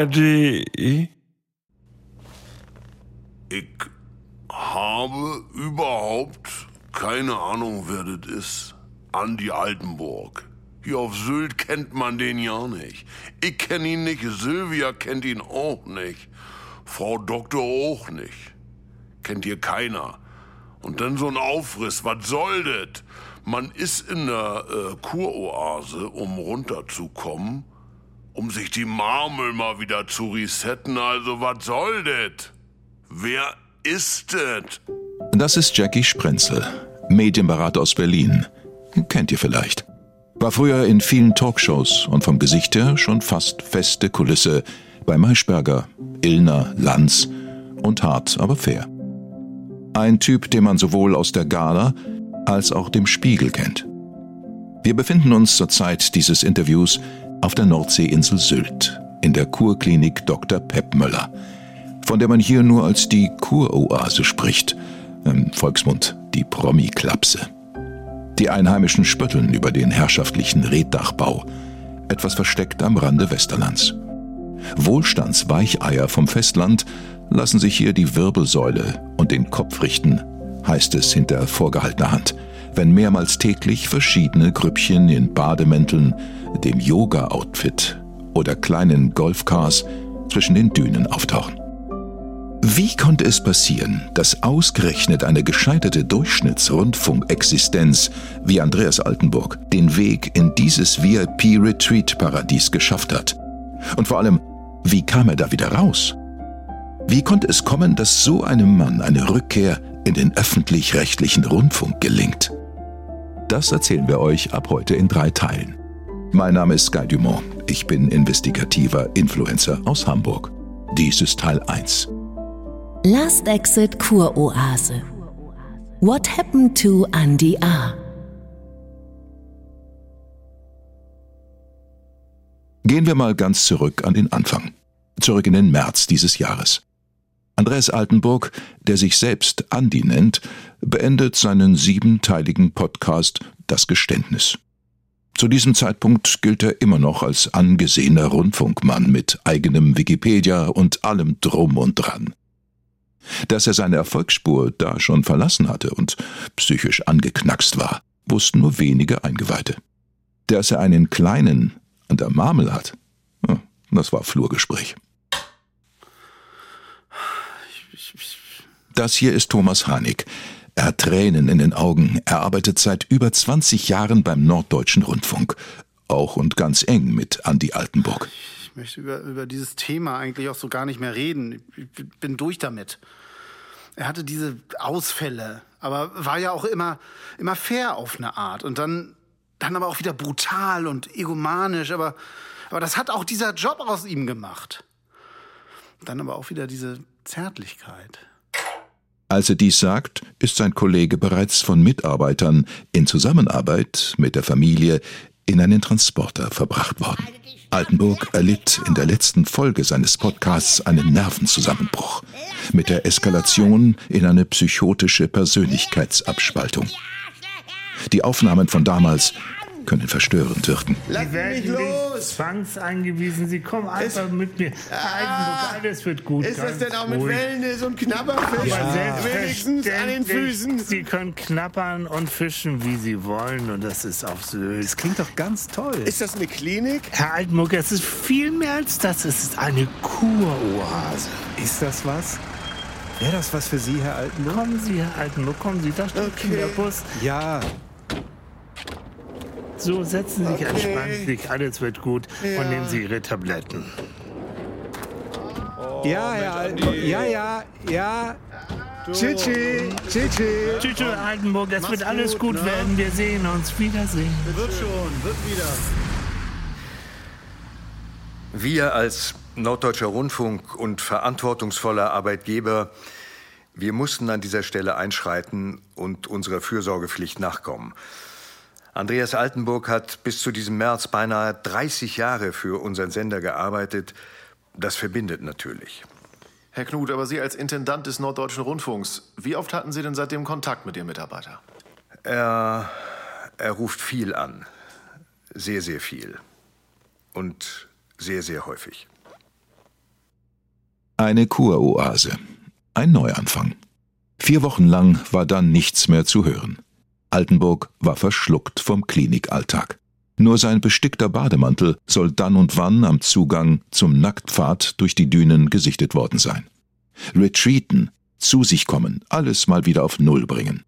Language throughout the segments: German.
ARD. Ich habe überhaupt keine Ahnung, wer das ist. Andi Altenburg. Hier auf Sylt kennt man den ja nicht. Ich kenne ihn nicht, Silvia kennt ihn auch nicht. Frau Doktor auch nicht. Kennt hier keiner. Und dann so ein Aufriss, was soll das? Man ist in der äh, Kuroase, um runterzukommen, um sich die Marmel mal wieder zu resetten. Also was soll das? Wer ist das? Das ist Jackie Sprenzel, Medienberater aus Berlin. Kennt ihr vielleicht. War früher in vielen Talkshows und vom Gesicht her schon fast feste Kulisse bei Maischberger, Illner, Lanz und hart, aber fair. Ein Typ, den man sowohl aus der Gala als auch dem Spiegel kennt. Wir befinden uns zur Zeit dieses Interviews auf der Nordseeinsel Sylt, in der Kurklinik Dr. Pep Möller, von der man hier nur als die Kuroase spricht, im Volksmund die Promi-Klapse. Die Einheimischen spötteln über den herrschaftlichen Reddachbau, etwas versteckt am Rande Westerlands. Wohlstandsweicheier vom Festland lassen sich hier die Wirbelsäule und den Kopf richten, heißt es hinter vorgehaltener Hand, wenn mehrmals täglich verschiedene Grüppchen in Bademänteln, dem Yoga-Outfit oder kleinen Golfcars zwischen den Dünen auftauchen. Wie konnte es passieren, dass ausgerechnet eine gescheiterte Durchschnittsrundfunkexistenz wie Andreas Altenburg den Weg in dieses VIP-Retreat-Paradies geschafft hat? Und vor allem, wie kam er da wieder raus? Wie konnte es kommen, dass so einem Mann eine Rückkehr in den öffentlich-rechtlichen Rundfunk gelingt? Das erzählen wir euch ab heute in drei Teilen. Mein Name ist Guy Dumont. Ich bin investigativer Influencer aus Hamburg. Dies ist Teil 1. Last Exit Kuroase. What happened to Andy A? Gehen wir mal ganz zurück an den Anfang. Zurück in den März dieses Jahres. Andreas Altenburg, der sich selbst Andi nennt, beendet seinen siebenteiligen Podcast Das Geständnis. Zu diesem Zeitpunkt gilt er immer noch als angesehener Rundfunkmann mit eigenem Wikipedia und allem drum und dran. Dass er seine Erfolgsspur da schon verlassen hatte und psychisch angeknackst war, wussten nur wenige Eingeweihte. Dass er einen kleinen an der Marmel hat, das war Flurgespräch. Das hier ist Thomas Hanig. Er hat Tränen in den Augen. Er arbeitet seit über 20 Jahren beim Norddeutschen Rundfunk. Auch und ganz eng mit Andi Altenburg. Ich möchte über, über dieses Thema eigentlich auch so gar nicht mehr reden. Ich bin durch damit. Er hatte diese Ausfälle, aber war ja auch immer, immer fair auf eine Art. Und dann, dann aber auch wieder brutal und egomanisch. Aber, aber das hat auch dieser Job aus ihm gemacht. Dann aber auch wieder diese Zärtlichkeit. Als er dies sagt, ist sein Kollege bereits von Mitarbeitern in Zusammenarbeit mit der Familie in einen Transporter verbracht worden. Altenburg erlitt in der letzten Folge seines Podcasts einen Nervenzusammenbruch mit der Eskalation in eine psychotische Persönlichkeitsabspaltung. Die Aufnahmen von damals können verstörend wirken. Sie werden los! Zwangseingewiesen. Sie kommen einfach ja. mit mir. Ah, alles wird gut. Ist das denn auch mit ruhig. Wellness und Knabberfisch? Ja, wenigstens an den Füßen. Sie können knappern und fischen, wie Sie wollen. Und das ist auf Sylt. Das klingt doch ganz toll. Ist das eine Klinik? Herr Altenburg, es ist viel mehr als das. Es ist eine Kuroase. Ist das was? Wäre das was für Sie, Herr Altenburg? Kommen Sie, Herr Altenburg, kommen Sie. Da steht okay. Kinderbus. Ja, so, setzen Sie sich, okay. entspannen sich, alles wird gut ja. und nehmen Sie Ihre Tabletten. Oh, ja, ja, ja, ja, ja. Tschüssi, tschüssi. Tschüssi, Altenburg, es wird alles gut, gut ne? werden. Wir sehen uns. Wiedersehen. Wird schon, wird wieder. Wir als Norddeutscher Rundfunk und verantwortungsvoller Arbeitgeber, wir mussten an dieser Stelle einschreiten und unserer Fürsorgepflicht nachkommen. Andreas Altenburg hat bis zu diesem März beinahe 30 Jahre für unseren Sender gearbeitet. Das verbindet natürlich. Herr Knut, aber Sie als Intendant des Norddeutschen Rundfunks, wie oft hatten Sie denn seitdem Kontakt mit Ihrem Mitarbeiter? Er, er ruft viel an. Sehr, sehr viel. Und sehr, sehr häufig. Eine Kuroase. Ein Neuanfang. Vier Wochen lang war dann nichts mehr zu hören. Altenburg war verschluckt vom Klinikalltag. Nur sein bestickter Bademantel soll dann und wann am Zugang zum Nacktpfad durch die Dünen gesichtet worden sein. Retreaten, zu sich kommen, alles mal wieder auf Null bringen.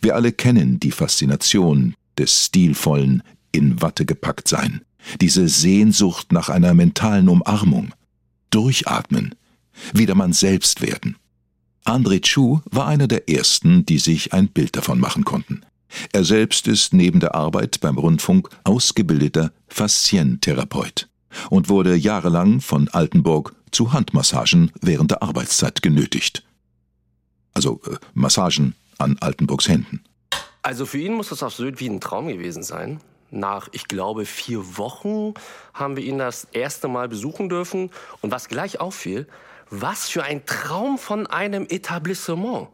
Wir alle kennen die Faszination des stilvollen, in Watte gepackt sein, diese Sehnsucht nach einer mentalen Umarmung. Durchatmen, wieder man selbst werden. André Chu war einer der ersten, die sich ein Bild davon machen konnten. Er selbst ist neben der Arbeit beim Rundfunk ausgebildeter Faszientherapeut und wurde jahrelang von Altenburg zu Handmassagen während der Arbeitszeit genötigt. Also äh, Massagen an Altenburgs Händen. Also für ihn muss das Sylt wie ein Traum gewesen sein. Nach, ich glaube, vier Wochen haben wir ihn das erste Mal besuchen dürfen. Und was gleich auffiel, was für ein Traum von einem Etablissement.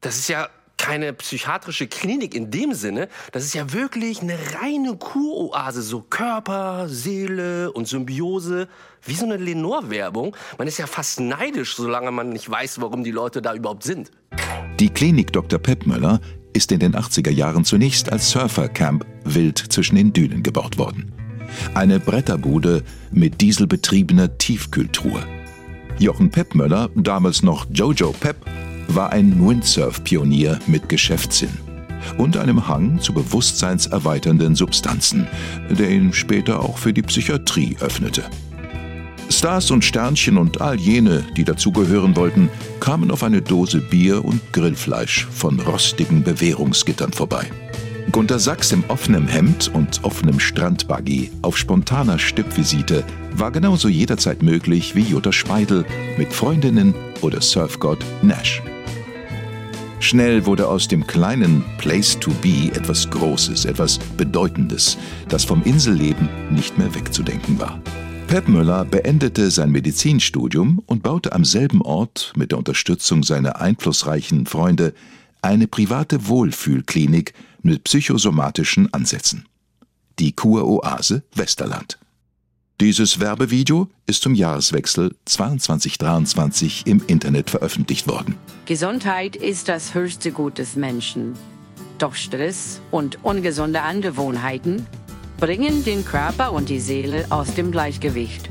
Das ist ja keine psychiatrische Klinik in dem Sinne. Das ist ja wirklich eine reine Kuroase. So Körper, Seele und Symbiose. Wie so eine Lenore-Werbung. Man ist ja fast neidisch, solange man nicht weiß, warum die Leute da überhaupt sind. Die Klinik Dr. Peppmöller ist in den 80er Jahren zunächst als Surfercamp wild zwischen den Dünen gebaut worden. Eine Bretterbude mit dieselbetriebener Tiefkühltruhe. Jochen Peppmöller, damals noch Jojo Pepp, war ein Windsurf-Pionier mit Geschäftssinn und einem Hang zu bewusstseinserweiternden Substanzen, der ihn später auch für die Psychiatrie öffnete. Stars und Sternchen und all jene, die dazugehören wollten, kamen auf eine Dose Bier und Grillfleisch von rostigen Bewährungsgittern vorbei. Gunter Sachs im offenen Hemd und offenem Strandbuggy auf spontaner Stippvisite war genauso jederzeit möglich wie Jutta Speidel mit Freundinnen oder Surfgott Nash. Schnell wurde aus dem kleinen Place to Be etwas Großes, etwas Bedeutendes, das vom Inselleben nicht mehr wegzudenken war. Pep Müller beendete sein Medizinstudium und baute am selben Ort mit der Unterstützung seiner einflussreichen Freunde eine private Wohlfühlklinik mit psychosomatischen Ansätzen. Die Kuroase Westerland. Dieses Werbevideo ist zum Jahreswechsel 22-23 im Internet veröffentlicht worden. Gesundheit ist das höchste Gut des Menschen. Doch Stress und ungesunde Angewohnheiten bringen den Körper und die Seele aus dem Gleichgewicht.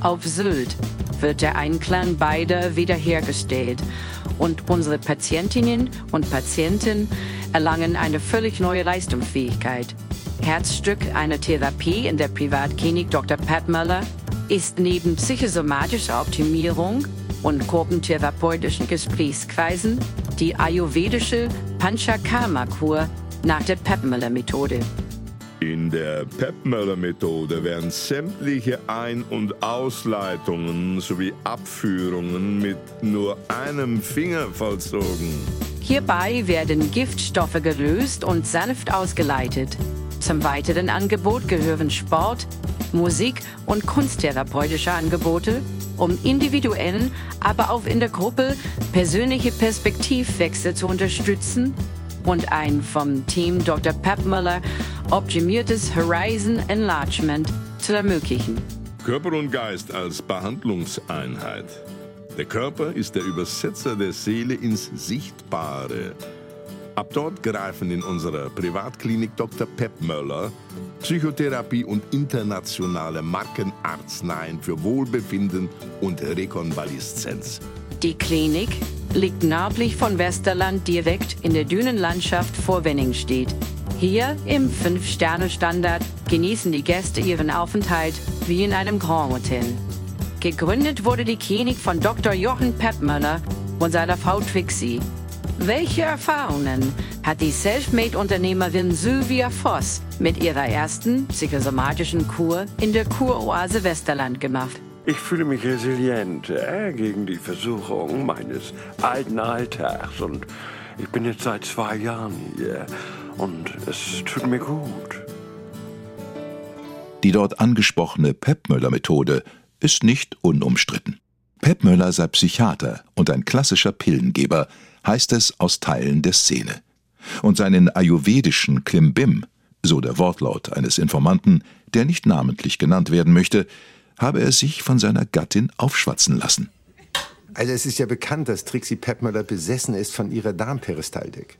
Auf Sylt wird der Einklang beider wiederhergestellt und unsere Patientinnen und Patienten erlangen eine völlig neue Leistungsfähigkeit. Herzstück einer Therapie in der Privatklinik Dr. Pat Möller ist neben psychosomatischer Optimierung und gruppentherapeutischen Gesprächskreisen die ayurvedische Panchakarma-Kur nach der Pep-Möller-Methode. In der Pep-Möller-Methode werden sämtliche Ein- und Ausleitungen sowie Abführungen mit nur einem Finger vollzogen. Hierbei werden Giftstoffe gelöst und sanft ausgeleitet. Zum weiteren Angebot gehören Sport, Musik und kunsttherapeutische Angebote, um individuellen, aber auch in der Gruppe persönliche Perspektivwechsel zu unterstützen und ein vom Team Dr. Pep Müller optimiertes Horizon Enlargement zu ermöglichen. Körper und Geist als Behandlungseinheit. Der Körper ist der Übersetzer der Seele ins Sichtbare. Ab dort greifen in unserer Privatklinik Dr. Pep Möller Psychotherapie und internationale Markenarzneien für Wohlbefinden und Rekonvaleszenz. Die Klinik liegt nördlich von Westerland direkt in der Dünenlandschaft vor Wenningstedt. Hier im Fünf-Sterne-Standard genießen die Gäste ihren Aufenthalt wie in einem Grand Hotel. Gegründet wurde die Klinik von Dr. Jochen Peppmöller und seiner Frau Trixie. Welche Erfahrungen hat die Selfmade-Unternehmerin Sylvia Voss mit ihrer ersten psychosomatischen Kur in der Kuroase Westerland gemacht? Ich fühle mich resilient äh, gegen die Versuchung meines alten Alltags und ich bin jetzt seit zwei Jahren hier und es tut mir gut. Die dort angesprochene Peppmöller-Methode ist nicht unumstritten. Peppmöller sei Psychiater und ein klassischer Pillengeber, heißt es aus Teilen der Szene. Und seinen ayurvedischen Klimbim, so der Wortlaut eines Informanten, der nicht namentlich genannt werden möchte, habe er sich von seiner Gattin aufschwatzen lassen. Also es ist ja bekannt, dass Trixie Peppmüller besessen ist von ihrer Darmperistaltik.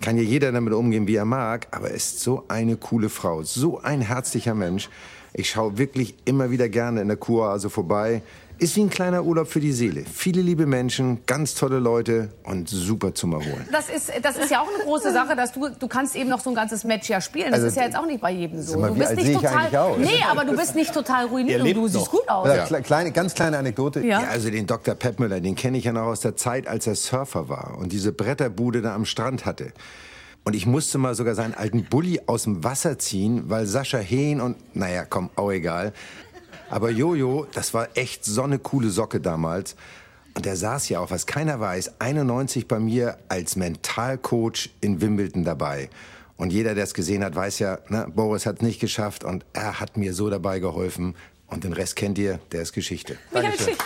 Kann ja jeder damit umgehen, wie er mag, aber ist so eine coole Frau, so ein herzlicher Mensch. Ich schaue wirklich immer wieder gerne in der Kuroase vorbei. Ist wie ein kleiner Urlaub für die Seele. Viele liebe Menschen, ganz tolle Leute und super zum Erholen. Das ist, das ist ja auch eine große Sache, dass du, du kannst eben noch so ein ganzes Match ja spielen. Das Also, ist ja jetzt auch nicht bei jedem so. mal, Du bist nicht sehe ich total. Nee, aber du bist nicht total ruiniert und du siehst gut aus. Ja. Kleine, ganz kleine Anekdote. Ja. Ja. also den Dr. Peppmüller, den kenne ich ja noch aus der Zeit, als er Surfer war und diese Bretterbude da am Strand hatte. Und ich musste mal sogar seinen alten Bulli aus dem Wasser ziehen, weil Sascha Hehn und, naja, komm, auch egal. Aber Jojo, das war echt so eine coole Socke damals. Und der saß ja auch, was keiner weiß, 91 bei mir als Mentalcoach in Wimbledon dabei. Und jeder, der es gesehen hat, weiß ja, ne, Boris hat es nicht geschafft und er hat mir so dabei geholfen. Und den Rest kennt ihr, der ist Geschichte. Dankeschön.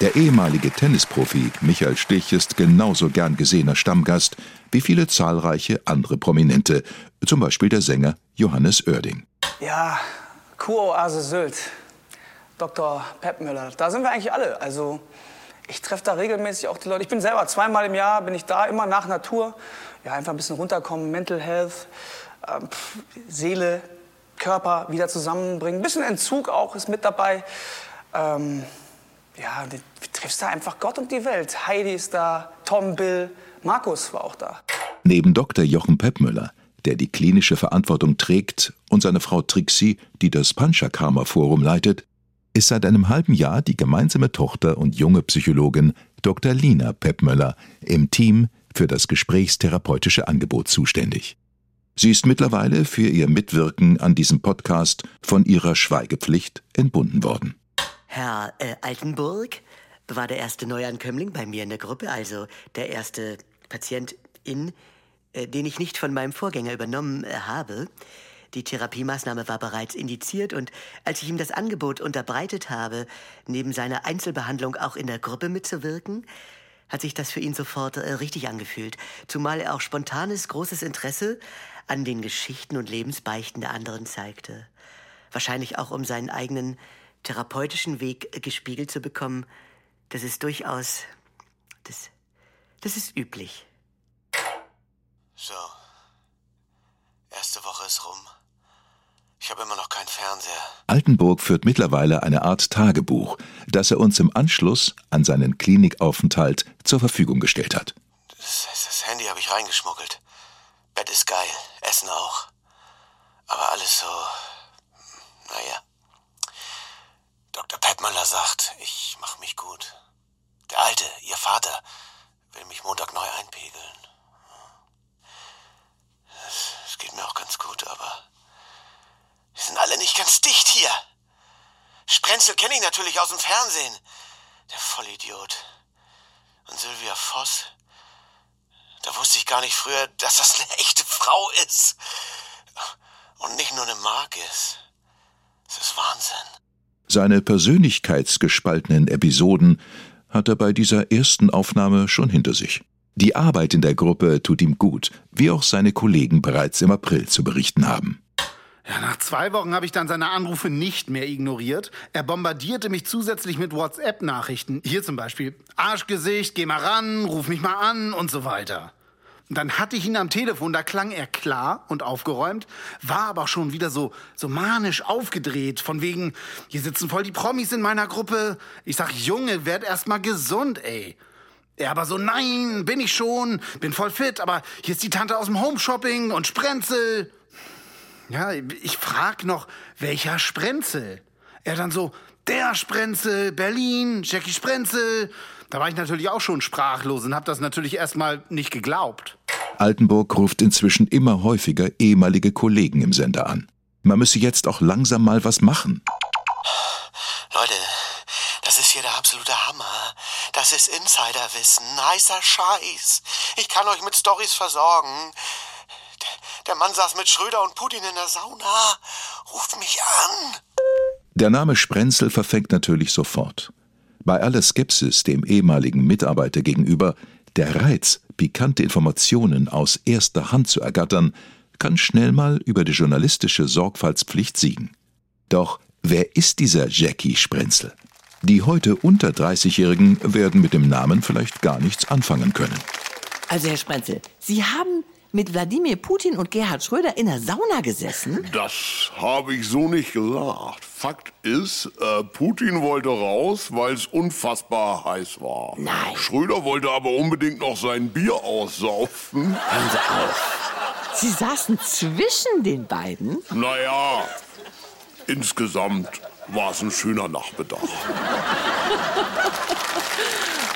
Der ehemalige Tennisprofi Michael Stich ist genauso gern gesehener Stammgast wie viele zahlreiche andere Prominente, zum Beispiel der Sänger Johannes Oerding. Ja, Kuroase Sylt. Dr. Peppmüller. Da sind wir eigentlich alle. Also ich treffe da regelmäßig auch die Leute. Ich bin selber zweimal im Jahr, bin ich da, immer nach Natur. Ja, einfach ein bisschen runterkommen, Mental Health, ähm, Seele, Körper wieder zusammenbringen. Ein bisschen Entzug auch ist mit dabei. Ähm, ja, du triffst da einfach Gott und die Welt. Heidi ist da, Tom, Bill, Markus war auch da. Neben Dr. Jochen Peppmüller, der die klinische Verantwortung trägt, und seine Frau Trixie, die das Panchakarma Forum leitet, ist seit einem halben Jahr die gemeinsame Tochter und junge Psychologin Dr. Lina Peppmüller im Team für das gesprächstherapeutische Angebot zuständig. Sie ist mittlerweile für ihr Mitwirken an diesem Podcast von ihrer Schweigepflicht entbunden worden. Herr äh, Altenburg war der erste Neuankömmling bei mir in der Gruppe, also der erste Patientin, äh, den ich nicht von meinem Vorgänger übernommen äh, habe. Die Therapiemaßnahme war bereits indiziert und als ich ihm das Angebot unterbreitet habe, neben seiner Einzelbehandlung auch in der Gruppe mitzuwirken, hat sich das für ihn sofort äh, richtig angefühlt. Zumal er auch spontanes, großes Interesse an den Geschichten und Lebensbeichten der anderen zeigte. Wahrscheinlich auch, um seinen eigenen therapeutischen Weg äh, gespiegelt zu bekommen. Das ist durchaus. Das, das ist üblich. So. Erste Woche ist rum. Ich habe immer noch keinen Fernseher. Altenburg führt mittlerweile eine Art Tagebuch, das er uns im Anschluss an seinen Klinikaufenthalt zur Verfügung gestellt hat. Das, das Handy habe ich reingeschmuggelt. Bett ist geil, Essen auch. Aber alles so. Naja. Dr. Peppmüller sagt, ich mache mich gut. Der Alte, Ihr Vater, will mich Montag neu einpegeln. Geht mir auch ganz gut, aber wir sind alle nicht ganz dicht hier. Sprenzel kenne ich natürlich aus dem Fernsehen. Der Vollidiot. Und Sylvia Voss. Da wusste ich gar nicht früher, dass das eine echte Frau ist. Und nicht nur eine Mark ist. Das ist Wahnsinn. Seine persönlichkeitsgespaltenen Episoden hat er bei dieser ersten Aufnahme schon hinter sich. Die Arbeit in der Gruppe tut ihm gut, wie auch seine Kollegen bereits im April zu berichten haben. Ja, nach zwei Wochen habe ich dann seine Anrufe nicht mehr ignoriert. Er bombardierte mich zusätzlich mit WhatsApp-Nachrichten. Hier zum Beispiel, Arschgesicht, geh mal ran, ruf mich mal an und so weiter. Und dann hatte ich ihn am Telefon, da klang er klar und aufgeräumt, war aber schon wieder so, so manisch aufgedreht, von wegen, hier sitzen voll die Promis in meiner Gruppe. Ich sag, Junge, werd erst mal gesund, ey. Er aber so, nein, bin ich schon, bin voll fit, aber hier ist die Tante aus dem Homeshopping und Sprenzel. Ja, ich frag noch, welcher Sprenzel? Er dann so, der Sprenzel, Berlin, Jackie Sprenzel. Da war ich natürlich auch schon sprachlos und hab das natürlich erstmal nicht geglaubt. Altenburg ruft inzwischen immer häufiger ehemalige Kollegen im Sender an. Man müsse jetzt auch langsam mal was machen. Leute, hier der absolute Hammer. Das ist Insiderwissen, heißer Scheiß. Ich kann euch mit Stories versorgen. Der, Mann saß mit Schröder und Putin in der Sauna. Ruft mich an. Der Name Sprenzel verfängt natürlich sofort. Bei aller Skepsis dem ehemaligen Mitarbeiter gegenüber, der Reiz, pikante Informationen aus erster Hand zu ergattern, kann schnell mal über die journalistische Sorgfaltspflicht siegen. Doch wer ist dieser Jackie Sprenzel? Die heute unter 30-Jährigen werden mit dem Namen vielleicht gar nichts anfangen können. Also, Herr Sprenzel, Sie haben mit Wladimir Putin und Gerhard Schröder in der Sauna gesessen? Das habe ich so nicht gesagt. Fakt ist, äh, Putin wollte raus, weil es unfassbar heiß war. Nein. Schröder wollte aber unbedingt noch sein Bier aussaufen. Hören Sie auf. Sie saßen zwischen den beiden? Naja, insgesamt war es ein schöner Nachmittag.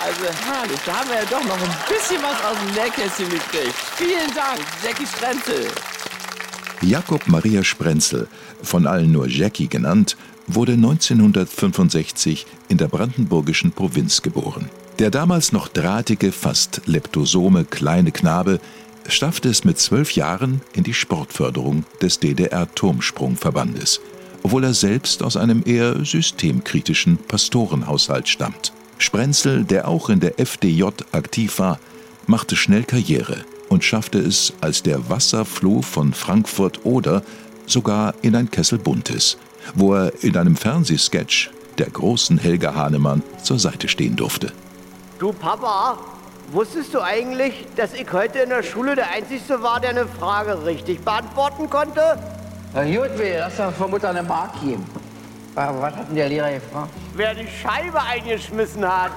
Also herrlich, da haben wir ja doch noch ein bisschen was aus dem Nähkästchen gekriegt. Vielen Dank, Jackie Sprenzel. Jakob Maria Sprenzel, von allen nur Jackie genannt, wurde 1965 in der brandenburgischen Provinz geboren. Der damals noch drahtige, fast leptosome kleine Knabe schaffte es mit zwölf Jahren in die Sportförderung des DDR-Turmsprungverbandes, obwohl er selbst aus einem eher systemkritischen Pastorenhaushalt stammt. Sprenzel, der auch in der FDJ aktiv war, machte schnell Karriere und schaffte es, als der Wasserfloh von Frankfurt oder sogar in ein Kessel Buntes, wo er in einem Fernsehsketch der großen Helga Hahnemann zur Seite stehen durfte. Du Papa, wusstest du eigentlich, dass ich heute in der Schule der Einzige war, der eine Frage richtig beantworten konnte? Na gut, wir lass doch von Mutter eine Mark geben. Was hat denn der Lehrer gefragt? Wer die Scheibe eingeschmissen hat.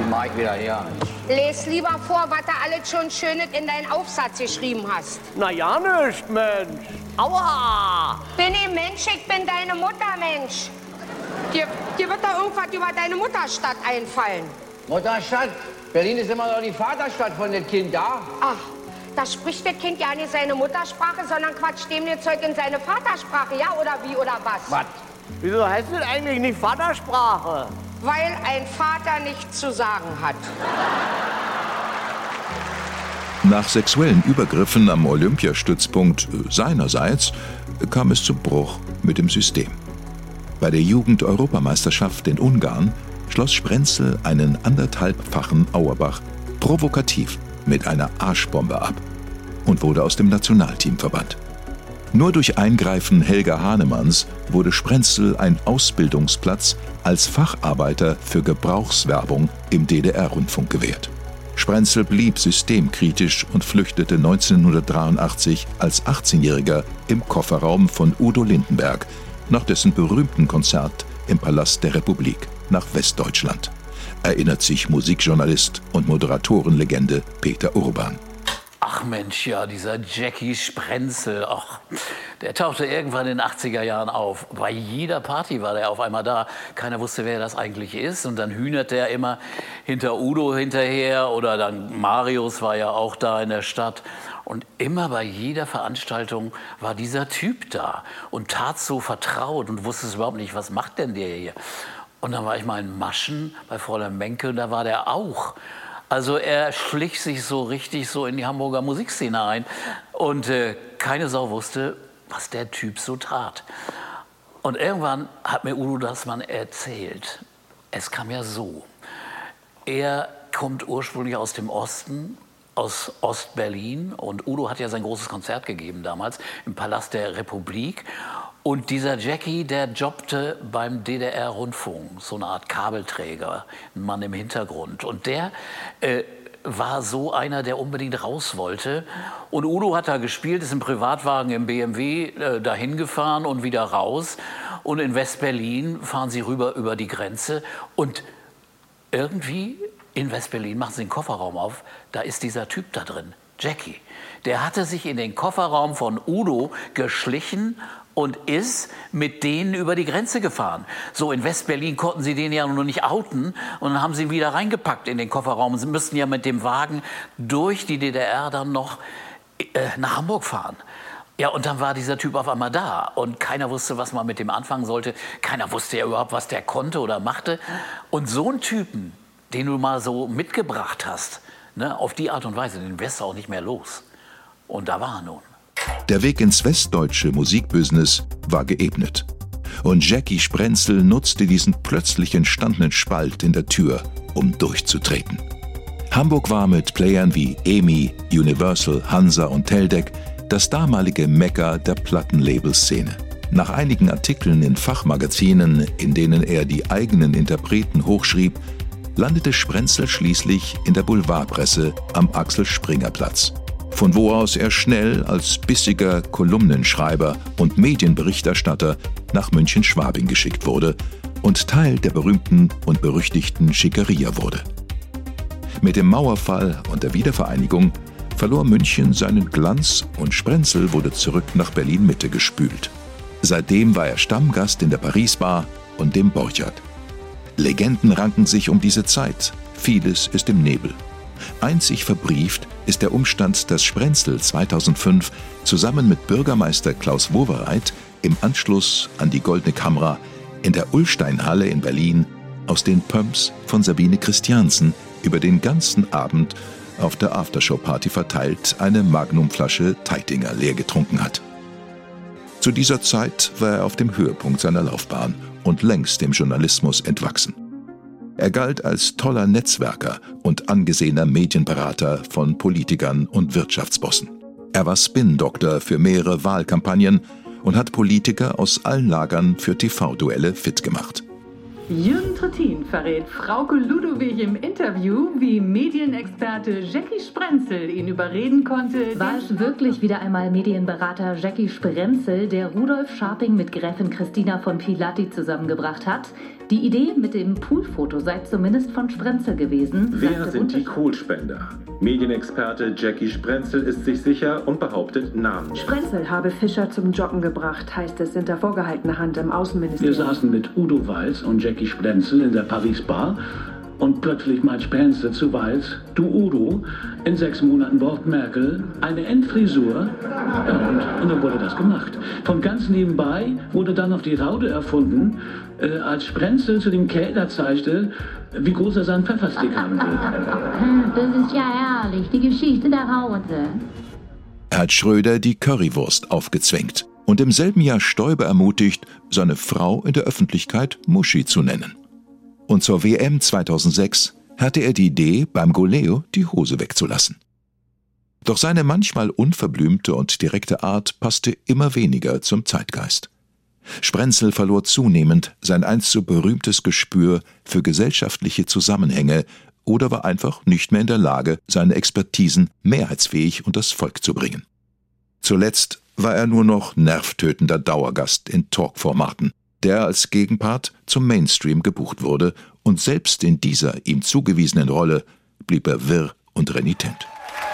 Die Mark wieder her. Les lieber vor, was du alles schon Schönes in deinen Aufsatz geschrieben hast. Na ja nicht, Mensch. Aua! Bin ich Mensch, ich bin deine Mutter, Mensch. Dir, dir wird doch irgendwas über deine Mutterstadt einfallen. Mutterstadt? Berlin ist immer noch die Vaterstadt von dem Kind, ja? Ach, da spricht das Kind ja nicht seine Muttersprache, sondern quatscht dem das Zeug in seine Vatersprache, ja oder wie oder was? Was? Wieso heißt das eigentlich nicht Vatersprache? Weil ein Vater nichts zu sagen hat. Nach sexuellen Übergriffen am Olympiastützpunkt seinerseits kam es zu Bruch mit dem System. Bei der Jugend-Europameisterschaft in Ungarn schloss Sprenzel einen anderthalbfachen Auerbach provokativ mit einer Arschbombe ab und wurde aus dem Nationalteam verbannt. Nur durch Eingreifen Helga Hahnemanns wurde Sprenzel ein Ausbildungsplatz als Facharbeiter für Gebrauchswerbung im DDR-Rundfunk gewährt. Sprenzel blieb systemkritisch und flüchtete 1983 als 18-Jähriger im Kofferraum von Udo Lindenberg nach dessen berühmten Konzert im Palast der Republik nach Westdeutschland, erinnert sich Musikjournalist und Moderatorenlegende Peter Urban. Ach Mensch, ja, dieser Jackie Sprenzel, ach, der tauchte irgendwann in den 80er Jahren auf. Bei jeder Party war der auf einmal da. Keiner wusste, wer das eigentlich ist. Und dann hühnerte er immer hinter Udo hinterher oder dann Marius war ja auch da in der Stadt. Und immer bei jeder Veranstaltung war dieser Typ da und tat so vertraut und wusste überhaupt nicht, was macht denn der hier? Und dann war ich mal in Maschen bei Fräulein Menke da war der auch. Also er schlich sich so richtig so in die Hamburger Musikszene ein und äh, keine Sau wusste, was der Typ so tat. Und irgendwann hat mir Udo das mal erzählt. Es kam ja so. Er kommt ursprünglich aus dem Osten, aus Ostberlin und Udo hat ja sein großes Konzert gegeben damals im Palast der Republik. Und dieser Jackie, der jobbte beim DDR-Rundfunk, so eine Art Kabelträger, ein Mann im Hintergrund. Und der äh, war so einer, der unbedingt raus wollte. Und Udo hat da gespielt, ist im Privatwagen im BMW äh, dahin gefahren und wieder raus. Und in West-Berlin fahren sie rüber über die Grenze. Und irgendwie in West-Berlin machen sie den Kofferraum auf, da ist dieser Typ da drin, Jackie. Der hatte sich in den Kofferraum von Udo geschlichen und ist mit denen über die Grenze gefahren. So in West-Berlin konnten sie den ja noch nicht outen und dann haben sie ihn wieder reingepackt in den Kofferraum. Sie müssten ja mit dem Wagen durch die DDR dann noch äh, nach Hamburg fahren. Ja, und dann war dieser Typ auf einmal da und keiner wusste, was man mit dem anfangen sollte. Keiner wusste ja überhaupt, was der konnte oder machte. Und so einen Typen, den du mal so mitgebracht hast, ne, auf die Art und Weise, den wirst du auch nicht mehr los. Und da war er nun. Der Weg ins westdeutsche Musikbusiness war geebnet. Und Jackie Sprenzel nutzte diesen plötzlich entstandenen Spalt in der Tür, um durchzutreten. Hamburg war mit Playern wie EMI, Universal, Hansa und Teldec das damalige Mekka der Plattenlabelszene. Nach einigen Artikeln in Fachmagazinen, in denen er die eigenen Interpreten hochschrieb, landete Sprenzel schließlich in der Boulevardpresse am Axel Springer Platz, von wo aus er schnell als bissiger Kolumnenschreiber und Medienberichterstatter nach München-Schwabing geschickt wurde und Teil der berühmten und berüchtigten Schickeria wurde. Mit dem Mauerfall und der Wiedervereinigung verlor München seinen Glanz und Sprenzel wurde zurück nach Berlin-Mitte gespült. Seitdem war er Stammgast in der Paris-Bar und dem Borchardt. Legenden ranken sich um diese Zeit. Vieles ist im Nebel. Einzig verbrieft ist der Umstand, dass Sprenzel 2005 zusammen mit Bürgermeister Klaus Wowereit im Anschluss an die Goldene Kamera in der Ullsteinhalle in Berlin aus den Pumps von Sabine Christiansen über den ganzen Abend auf der Aftershow-Party verteilt eine Magnumflasche Teitinger leer getrunken hat. Zu dieser Zeit war er auf dem Höhepunkt seiner Laufbahn und längst dem Journalismus entwachsen. Er galt als toller Netzwerker und angesehener Medienberater von Politikern und Wirtschaftsbossen. Er war Spin-Doktor für mehrere Wahlkampagnen und hat Politiker aus allen Lagern für TV-Duelle fit gemacht. Jürgen Trittin verrät Frauke Ludowig im Interview, wie Medienexperte Jackie Sprenzel ihn überreden konnte. War es wirklich wieder einmal Medienberater Jackie Sprenzel, der Rudolf Scharping mit Gräfin Christina von Pilati zusammengebracht hat? Die Idee mit dem Poolfoto sei zumindest von Sprenzel gewesen. Wer sind die Kohlspender? Medienexperte Jackie Sprenzel ist sich sicher und behauptet Namen. Sprenzel habe Fischer zum Joggen gebracht, heißt es hinter vorgehaltener Hand im Außenministerium. Wir saßen mit Udo Walz und Jackie Sprenzel in der Paris Bar und plötzlich meint Spencer zu Walz, du Udo, in sechs Monaten braucht Merkel eine Endfrisur. Ja, und, und dann wurde das gemacht. Von ganz nebenbei wurde dann noch die Raude erfunden, äh, als Sprenzel zu dem Kellner zeigte, wie groß er seinen Pfefferstick haben will. Das ist ja herrlich, die Geschichte der Raude. Er hat Schröder die Currywurst aufgezwängt und im selben Jahr Stoiber ermutigt, seine Frau in der Öffentlichkeit Muschi zu nennen. Und zur WM 2006 hatte er die Idee, beim Goleo die Hose wegzulassen. Doch seine manchmal unverblümte und direkte Art passte immer weniger zum Zeitgeist. Sprenzel verlor zunehmend sein einst so berühmtes Gespür für gesellschaftliche Zusammenhänge oder war einfach nicht mehr in der Lage, seine Expertisen mehrheitsfähig unters Volk zu bringen. Zuletzt war er nur noch nervtötender Dauergast in Talkformaten, der als Gegenpart zum Mainstream gebucht wurde, und selbst in dieser ihm zugewiesenen Rolle blieb er wirr und renitent.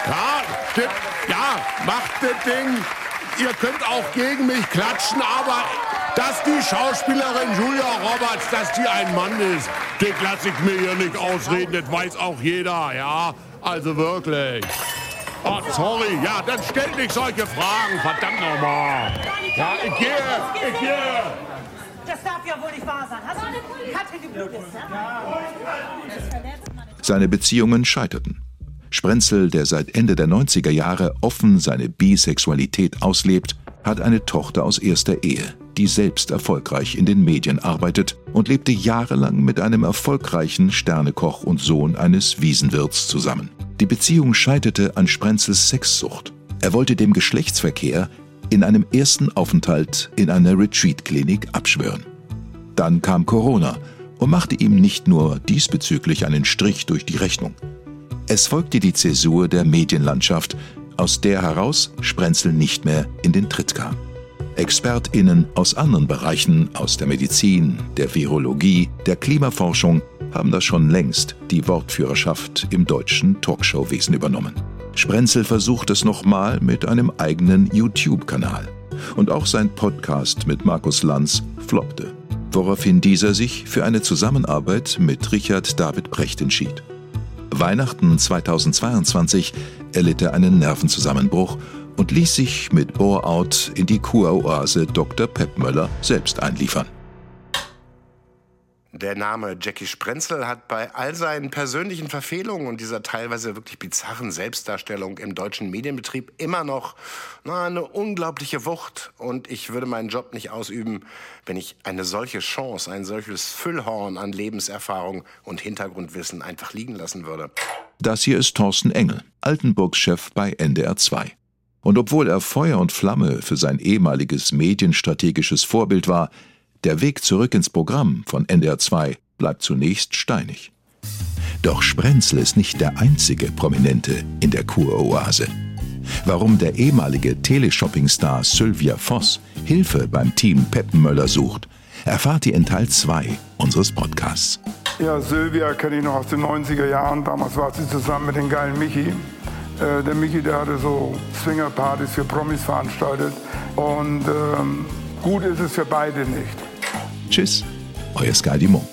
Ja, das, ja, macht das Ding. Ihr könnt auch gegen mich klatschen, aber dass die Schauspielerin Julia Roberts, dass die ein Mann ist, das lasse ich mir hier nicht ausreden, das weiß auch jeder, ja? Also wirklich. Oh, sorry, ja, dann stellt nicht solche Fragen, verdammt nochmal. Ja, ich gehe, ich gehe. Das darf ja wohl nicht wahr sein. Hast du Katrin geblutet? Seine Beziehungen scheiterten. Sprenzel, der seit Ende der 90er Jahre offen seine Bisexualität auslebt, hat eine Tochter aus erster Ehe, die selbst erfolgreich in den Medien arbeitet und lebte jahrelang mit einem erfolgreichen Sternekoch und Sohn eines Wiesenwirts zusammen. Die Beziehung scheiterte an Sprenzels Sexsucht. Er wollte dem Geschlechtsverkehr in einem ersten Aufenthalt in einer Retreat-Klinik abschwören. Dann kam Corona und machte ihm nicht nur diesbezüglich einen Strich durch die Rechnung. Es folgte die Zäsur der Medienlandschaft, aus der heraus Sprenzel nicht mehr in den Tritt kam. ExpertInnen aus anderen Bereichen, aus der Medizin, der Virologie, der Klimaforschung, haben das schon längst die Wortführerschaft im deutschen Talkshow-Wesen übernommen. Sprenzel versucht es nochmal mit einem eigenen YouTube-Kanal. Und auch sein Podcast mit Markus Lanz floppte, woraufhin dieser sich für eine Zusammenarbeit mit Richard David Precht entschied. Weihnachten 2022 erlitt er einen Nervenzusammenbruch und ließ sich mit Bore-out in die Kuroase Dr. Pep Möller selbst einliefern. Der Name Jackie Sprenzel hat bei all seinen persönlichen Verfehlungen und dieser teilweise wirklich bizarren Selbstdarstellung im deutschen Medienbetrieb immer noch na, eine unglaubliche Wucht. Und ich würde meinen Job nicht ausüben, wenn ich eine solche Chance, ein solches Füllhorn an Lebenserfahrung und Hintergrundwissen einfach liegen lassen würde. Das hier ist Thorsten Engel, Altenburgs Chef bei NDR 2. Und obwohl er Feuer und Flamme für sein ehemaliges medienstrategisches Vorbild war, der Weg zurück ins Programm von NDR 2 bleibt zunächst steinig. Doch Sprenzel ist nicht der einzige Prominente in der Kuroase. Warum der ehemalige Teleshopping-Star Sylvia Voss Hilfe beim Team Peppenmöller sucht, erfahrt ihr in Teil 2 unseres Podcasts. Ja, Sylvia kenne ich noch aus den 90er Jahren. Damals war sie zusammen mit dem geilen Michi. Äh, der Michi, der hatte so Swingerpartys für Promis veranstaltet. Und ähm, gut ist es für beide nicht. Tschüss, euer Sky Dumont.